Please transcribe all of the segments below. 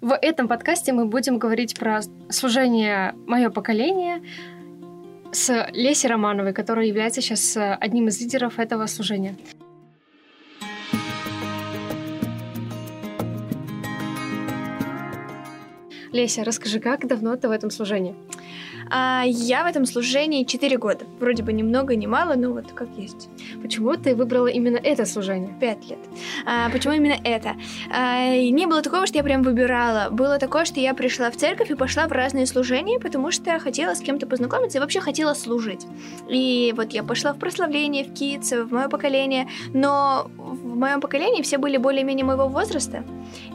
В этом подкасте мы будем говорить про служение «Мое поколение», с Лесей Романовой, которая является сейчас э, одним из лидеров этого служения. Леся, расскажи, как давно ты в этом служении? А я в этом служении 4 года. Вроде бы ни много, ни мало, но вот как есть. Почему ты выбрала именно это служение? 5 лет. А, почему именно это? А, не было такого, что я прям выбирала. Было такое, что я пришла в церковь и пошла в разные служения, потому что хотела с кем-то познакомиться и вообще хотела служить. И вот я пошла в прославление, в КИЦ, в мое поколение, но в моем поколении все были более-менее моего возраста.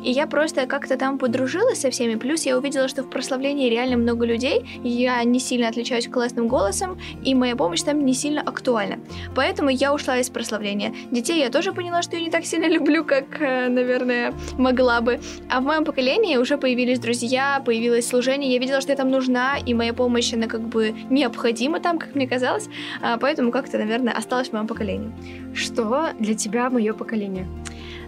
И я просто как-то там подружилась со всеми. Плюс я увидела, что в прославлении реально много людей. Я не сильно отличаюсь классным голосом, и моя помощь там не сильно актуальна. Поэтому я ушла из прославления. Детей я тоже поняла, что я не так сильно люблю, как, э, наверное, могла бы. А в моем поколении уже появились друзья, появилось служение. Я видела, что я там нужна, и моя помощь, она как бы необходима там, как мне казалось. А, поэтому как-то, наверное, осталось в моем поколении. Что для тебя мое поколение?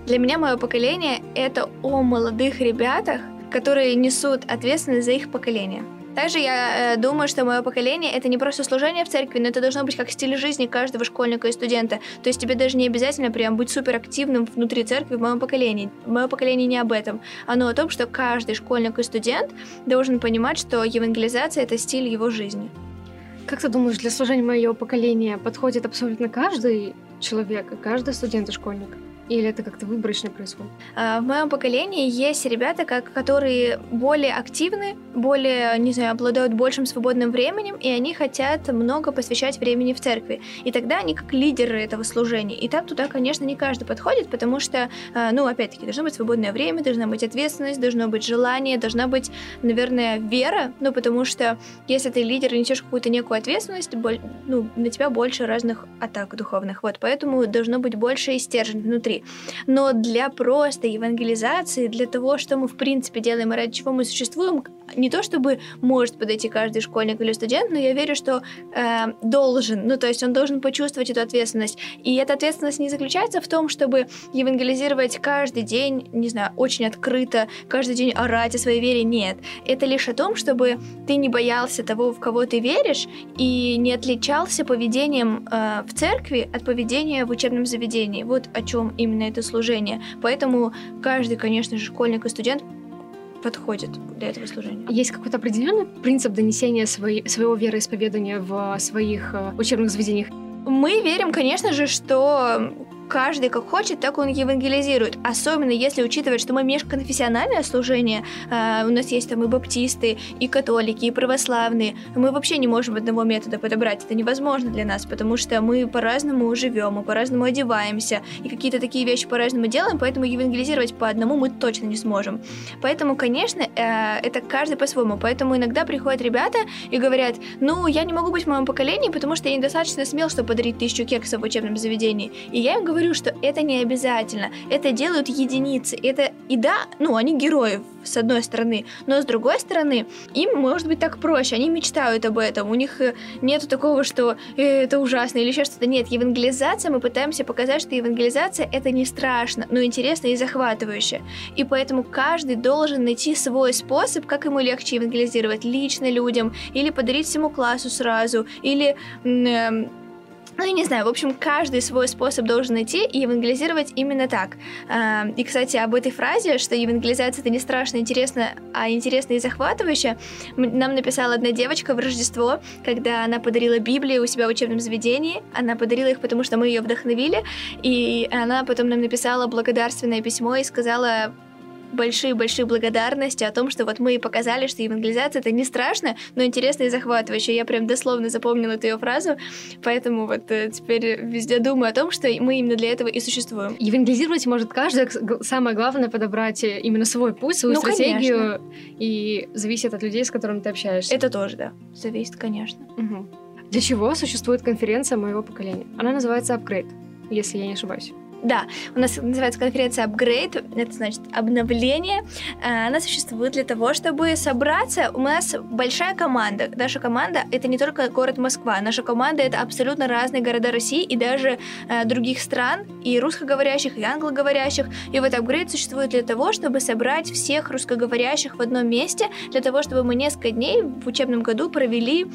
Для меня мое поколение — это о молодых ребятах, которые несут ответственность за их поколение. Также я э, думаю, что мое поколение это не просто служение в церкви, но это должно быть как стиль жизни каждого школьника и студента. То есть тебе даже не обязательно прям быть суперактивным внутри церкви в моем поколении. Мое поколение не об этом. Оно о том, что каждый школьник и студент должен понимать, что евангелизация это стиль его жизни. Как ты думаешь, для служения моего поколения подходит абсолютно каждый человек, каждый студент и школьник? Или это как-то выборочно происходит? А, в моем поколении есть ребята, которые более активны, более, не знаю, обладают большим свободным временем, и они хотят много посвящать времени в церкви. И тогда они как лидеры этого служения. И там туда, конечно, не каждый подходит, потому что, а, ну, опять-таки, должно быть свободное время, должна быть ответственность, должно быть желание, должна быть, наверное, вера, ну, потому что если ты лидер и несешь какую-то некую ответственность, ну, на тебя больше разных атак духовных. Вот, поэтому должно быть больше и стержень внутри Но для просто евангелизации, для того, что мы в принципе делаем и ради чего мы существуем, не то чтобы может подойти каждый школьник или студент, но я верю, что э, должен, ну то есть он должен почувствовать эту ответственность. И эта ответственность не заключается в том, чтобы евангелизировать каждый день, не знаю, очень открыто, каждый день орать о своей вере. Нет. Это лишь о том, чтобы ты не боялся того, в кого ты веришь, и не отличался поведением э, в церкви от поведения в учебном заведении. Вот о чем именно это служение. Поэтому каждый, конечно же, школьник и студент подходит для этого служения. Есть какой-то определенный принцип донесения своей, своего вероисповедания в своих э, учебных заведениях? Мы верим, конечно же, что каждый как хочет, так он евангелизирует. Особенно если учитывать, что мы межконфессиональное служение, э, у нас есть там и баптисты, и католики, и православные. Мы вообще не можем одного метода подобрать. Это невозможно для нас, потому что мы по-разному живем, мы по-разному одеваемся, и какие-то такие вещи по-разному делаем, поэтому евангелизировать по одному мы точно не сможем. Поэтому, конечно, э, это каждый по-своему. Поэтому иногда приходят ребята и говорят, ну, я не могу быть в моем поколении, потому что я недостаточно смел, чтобы подарить тысячу кексов в учебном заведении. И я им говорю, говорю, что это не обязательно. Это делают единицы. Это и да, ну, они герои, с одной стороны, но с другой стороны, им может быть так проще. Они мечтают об этом. У них э, нету такого, что э, это ужасно или еще что-то. Нет, евангелизация, мы пытаемся показать, что евангелизация это не страшно, но интересно и захватывающе. И поэтому каждый должен найти свой способ, как ему легче евангелизировать лично людям, или подарить всему классу сразу, или э, ну, я не знаю, в общем, каждый свой способ должен найти и евангелизировать именно так. А, и, кстати, об этой фразе, что евангелизация это не страшно интересно, а интересно и захватывающе, нам написала одна девочка в Рождество, когда она подарила Библии у себя в учебном заведении. Она подарила их, потому что мы ее вдохновили, и она потом нам написала благодарственное письмо и сказала большие-большие благодарности о том, что вот мы показали, что евангелизация это не страшно, но интересно и захватывающе. Я прям дословно запомнила эту ее фразу, поэтому вот э, теперь везде думаю о том, что мы именно для этого и существуем. Евангелизировать может каждый, самое главное подобрать именно свой путь, свою ну, стратегию, конечно. и зависит от людей, с которыми ты общаешься. Это тоже, да, зависит, конечно. Угу. Для чего существует конференция моего поколения? Она называется Upgrade, если я не ошибаюсь. Да, у нас называется конференция Upgrade, это значит обновление. Э, она существует для того, чтобы собраться. У нас большая команда. Наша команда — это не только город Москва. Наша команда — это абсолютно разные города России и даже э, других стран, и русскоговорящих, и англоговорящих. И вот Upgrade существует для того, чтобы собрать всех русскоговорящих в одном месте, для того, чтобы мы несколько дней в учебном году провели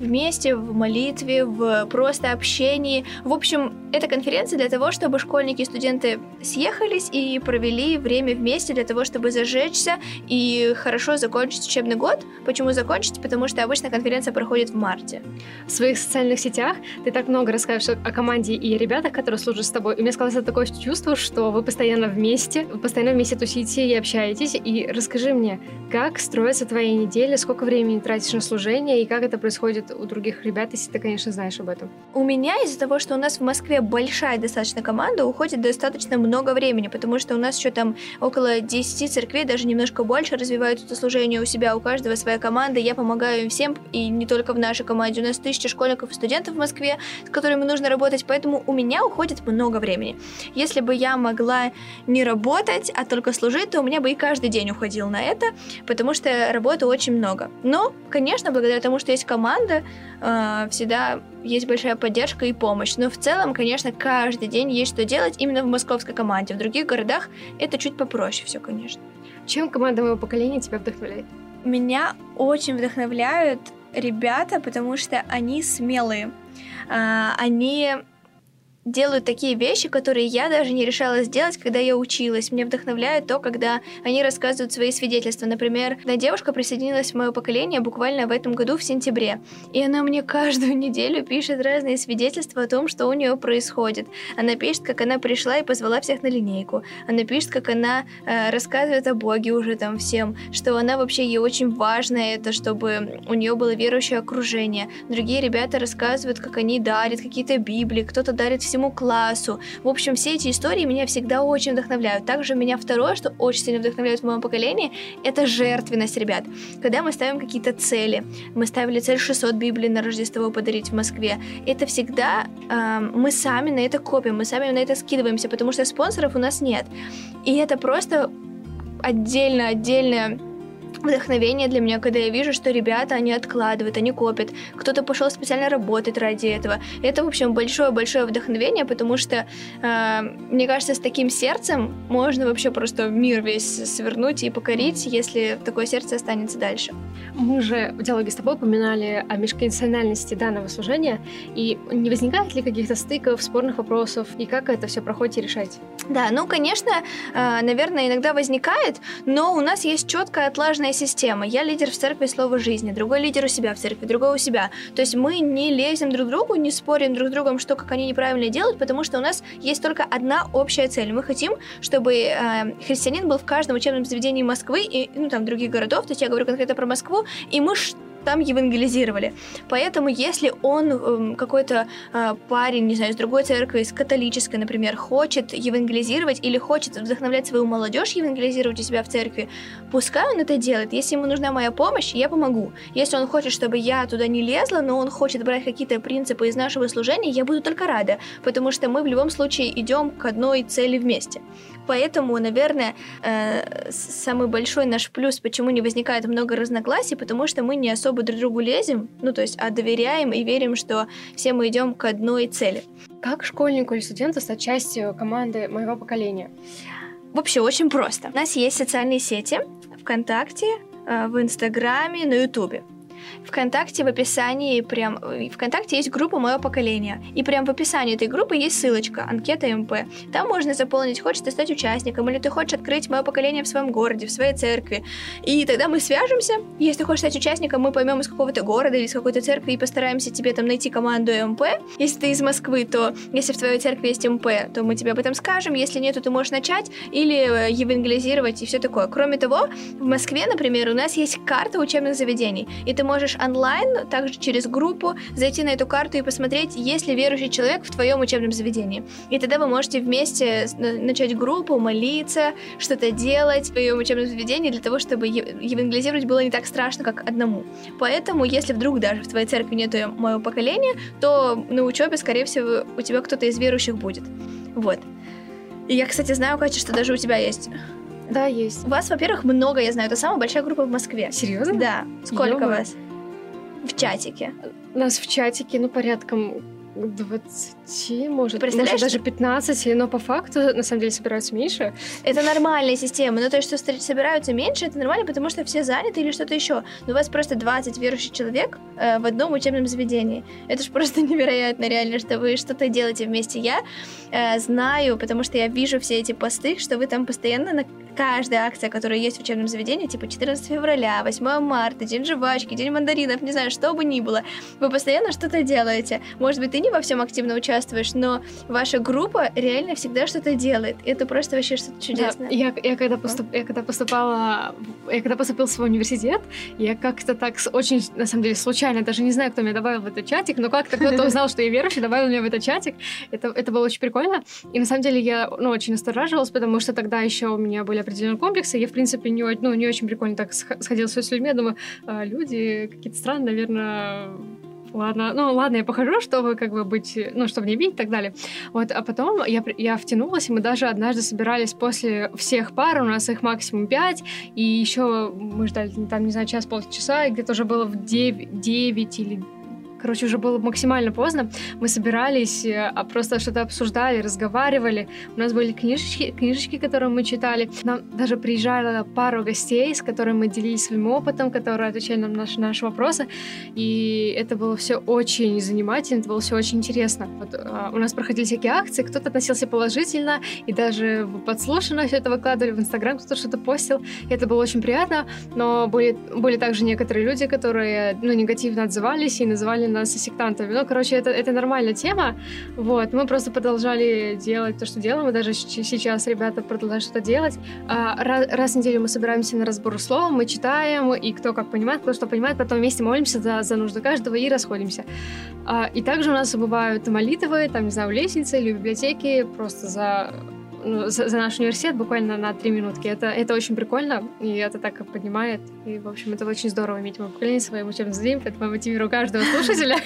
вместе в молитве, в просто общении. В общем, эта конференция для того, чтобы школьники и студенты съехались и провели время вместе для того, чтобы зажечься и хорошо закончить учебный год. Почему закончить? Потому что обычно конференция проходит в марте. В своих социальных сетях ты так много рассказываешь о команде и ребятах, которые служат с тобой. И мне сказалось такое чувство, что вы постоянно вместе, вы постоянно вместе тусите и общаетесь. И расскажи мне, как строится твоя неделя, сколько времени тратишь на служение и как это происходит у других ребят, если ты, конечно, знаешь об этом? У меня из-за того, что у нас в Москве большая достаточно команда, уходит достаточно много времени, потому что у нас еще там около 10 церквей, даже немножко больше, развивают это служение у себя, у каждого своя команда, я помогаю им всем, и не только в нашей команде, у нас тысяча школьников и студентов в Москве, с которыми нужно работать, поэтому у меня уходит много времени. Если бы я могла не работать, а только служить, то у меня бы и каждый день уходил на это, потому что работы очень много. Но, конечно, благодаря тому, что есть команда, э, всегда есть большая поддержка и помощь. Но в целом, конечно, каждый день есть что делать именно в московской команде. В других городах это чуть попроще все, конечно. Чем команда моего поколения тебя вдохновляет? Меня очень вдохновляют ребята, потому что они смелые. Э, они делают такие вещи, которые я даже не решала сделать, когда я училась. Мне вдохновляет то, когда они рассказывают свои свидетельства. Например, одна девушка присоединилась в мое поколение буквально в этом году в сентябре, и она мне каждую неделю пишет разные свидетельства о том, что у нее происходит. Она пишет, как она пришла и позвала всех на линейку. Она пишет, как она э, рассказывает о Боге уже там всем, что она вообще ей очень важно это, чтобы у нее было верующее окружение. Другие ребята рассказывают, как они дарят какие-то Библии, кто-то дарит все всему классу. В общем, все эти истории меня всегда очень вдохновляют. Также меня второе, что очень сильно вдохновляет в моем поколении, это жертвенность, ребят. Когда мы ставим какие-то цели, мы ставили цель 600 Библий на Рождество подарить в Москве, это всегда э, мы сами на это копим, мы сами на это скидываемся, потому что спонсоров у нас нет. И это просто отдельно, отдельная вдохновение для меня, когда я вижу, что ребята, они откладывают, они копят, кто-то пошел специально работать ради этого. Это, в общем, большое-большое вдохновение, потому что, э, мне кажется, с таким сердцем можно вообще просто мир весь свернуть и покорить, если такое сердце останется дальше. Мы же в диалоге с тобой упоминали о межконфессиональности данного служения, и не возникает ли каких-то стыков, спорных вопросов, и как это все проходит и решать? Да, ну, конечно, э, наверное, иногда возникает, но у нас есть четкая отлаженная система. Я лидер в церкви слова жизни, другой лидер у себя в церкви, другой у себя. То есть мы не лезем друг к другу, не спорим друг с другом, что как они неправильно делают, потому что у нас есть только одна общая цель. Мы хотим, чтобы э, христианин был в каждом учебном заведении Москвы и ну, там других городов. То есть я говорю конкретно про Москву, и мы там евангелизировали. Поэтому, если он, эм, какой-то э, парень, не знаю, из другой церкви, из католической, например, хочет евангелизировать или хочет вдохновлять свою молодежь евангелизировать у себя в церкви, пускай он это делает. Если ему нужна моя помощь, я помогу. Если он хочет, чтобы я туда не лезла, но он хочет брать какие-то принципы из нашего служения, я буду только рада, потому что мы в любом случае идем к одной цели вместе. Поэтому, наверное, э, самый большой наш плюс, почему не возникает много разногласий, потому что мы не особо друг другу лезем, ну то есть, а доверяем и верим, что все мы идем к одной цели. Как школьнику или студенту стать частью команды моего поколения? Вообще очень просто. У нас есть социальные сети ВКонтакте, э, в Инстаграме, на Ютубе. ВКонтакте в описании прям... Э, ВКонтакте есть группа «Мое поколение». И прям в описании этой группы есть ссылочка «Анкета МП». Там можно заполнить, хочешь ты стать участником, или ты хочешь открыть «Мое поколение» в своем городе, в своей церкви. И тогда мы свяжемся. Если ты хочешь стать участником, мы поймем из какого-то города или из какой-то церкви и постараемся тебе там найти команду МП. Если ты из Москвы, то если в твоей церкви есть МП, то мы тебе об этом скажем. Если нет, то ты можешь начать или э, евангелизировать и все такое. Кроме того, в Москве, например, у нас есть карта учебных заведений, и ты можешь онлайн, также через группу, зайти на эту карту и посмотреть, есть ли верующий человек в твоем учебном заведении. И тогда вы можете вместе начать группу, молиться, что-то делать в твоем учебном заведении для того, чтобы евангелизировать было не так страшно, как одному. Поэтому, если вдруг даже в твоей церкви нет моего поколения, то на учебе, скорее всего, у тебя кто-то из верующих будет. Вот. И я, кстати, знаю, Катя, что даже у тебя есть. Да, есть. У вас, во-первых, много, я знаю. Это самая большая группа в Москве. Серьезно? Да. Сколько Ё-моё. вас? В чатике. Нас в чатике, ну, порядком 20, может, может даже 15, но по факту, на самом деле, собираются меньше. Это нормальная система. Ну, то есть, что собираются меньше, это нормально, потому что все заняты или что-то еще. Но у вас просто 20 верующих человек э, в одном учебном заведении. Это же просто невероятно, реально, что вы что-то делаете вместе. Я э, знаю, потому что я вижу все эти посты, что вы там постоянно на каждая акция, которая есть в учебном заведении, типа 14 февраля, 8 марта, День жвачки, День мандаринов, не знаю, что бы ни было, вы постоянно что-то делаете. Может быть, ты не во всем активно участвуешь, но ваша группа реально всегда что-то делает. И это просто вообще что-то чудесное. Да, я, я, когда поступ, я когда поступала, я когда поступила в свой университет, я как-то так очень, на самом деле, случайно, даже не знаю, кто меня добавил в этот чатик, но как-то кто-то узнал, что я верующий, добавил меня в этот чатик. Это, это было очень прикольно. И на самом деле я ну, очень настораживалась, потому что тогда еще у меня были определенные комплексы. Я, в принципе, не, ну, не очень прикольно так сх- сходила с людьми. Я думаю, «А, люди какие-то странные, наверное, ладно, ну ладно, я похожу, чтобы как бы быть, ну, чтобы не бить и так далее. Вот, а потом я, я втянулась, и мы даже однажды собирались после всех пар, у нас их максимум пять, и еще мы ждали там, не знаю, час-полчаса, и где-то уже было в 9, 9 или Короче, уже было максимально поздно. Мы собирались, э, а просто что-то обсуждали, разговаривали. У нас были книжечки, книжечки, которые мы читали. Нам даже приезжала пару гостей, с которыми мы делились своим опытом, которые отвечали нам на наши, наши вопросы. И это было все очень занимательно, это было все очень интересно. Вот, а, у нас проходили всякие акции, кто-то относился положительно, и даже подслушано все это выкладывали в Инстаграм, кто-то что-то постил. И это было очень приятно, но были, были также некоторые люди, которые ну, негативно отзывались и называли нас сектантами. Ну, короче, это, это нормальная тема. Вот, мы просто продолжали делать то, что делаем, и даже сейчас ребята продолжают что-то делать. А, раз, раз в неделю мы собираемся на разбор слов, мы читаем, и кто как понимает, кто что понимает, потом вместе молимся за, за нужды каждого и расходимся. А, и также у нас бывают молитвы, там, не знаю, в лестнице или в библиотеке, просто за ну, за, за наш университет буквально на три минутки. Это, это очень прикольно, и это так поднимает. И, в общем, это очень здорово иметь мое поколение своим учебным заведением, поэтому мотивирую каждого слушателя.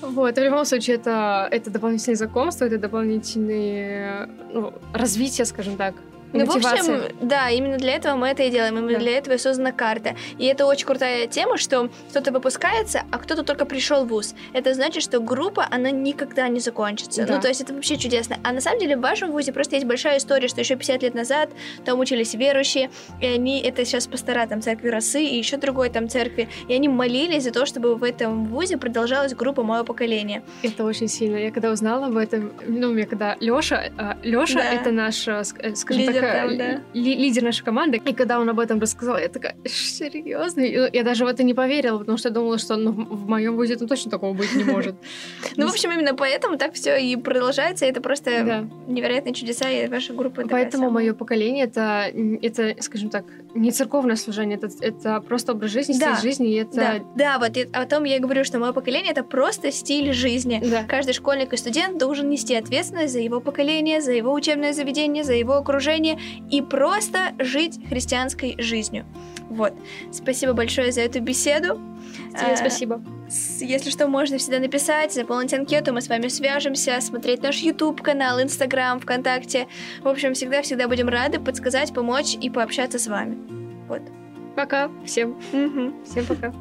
Вот, в любом случае, это, это дополнительные знакомства, это дополнительные ну, развитие, скажем так, Ну, в мотивация. общем, да, именно для этого мы это и делаем. Именно Да. для этого и создана карта. И это очень крутая тема, что кто-то выпускается, а кто-то только пришел в ВУЗ. Это значит, что группа, она никогда не закончится. Да. Ну, то есть это вообще чудесно. А на самом деле в вашем ВУЗе просто есть большая история, что еще 50 лет назад там учились верующие, и они, это сейчас пастора там церкви Росы и еще другой там церкви, и они молились за то, чтобы в этом ВУЗе продолжалась группа «Мое поколение». Это очень сильно. Я когда узнала об этом, ну, мне когда Лёша, а, Лёша Да. это наш, а, э, скажем Лидер так, там, да. ли- лидер нашей команды, и когда он об этом рассказал, я такая, серьезно? Я даже в это не поверила, потому что я думала, что ну, в моем вузе там точно такого быть не может. Ну, в общем, именно поэтому так все и продолжается. Это просто невероятные чудеса, и ваша группа Поэтому мое поколение это, это, скажем так, не церковное служение, это, это просто образ жизни, Да. стиль жизни, и это Да, да, вот и о том я и говорю, что мое поколение это просто стиль жизни. Да. Каждый школьник и студент должен нести ответственность за его поколение, за его учебное заведение, за его окружение и просто жить христианской жизнью. Вот. Спасибо большое за эту беседу. Тебе А, спасибо. Если что, можно всегда написать, заполнить анкету, мы с вами свяжемся, смотреть наш YouTube канал, Инстаграм, ВКонтакте. В общем, всегда-всегда будем рады подсказать, помочь и пообщаться с вами. Вот. Пока всем. Всем пока.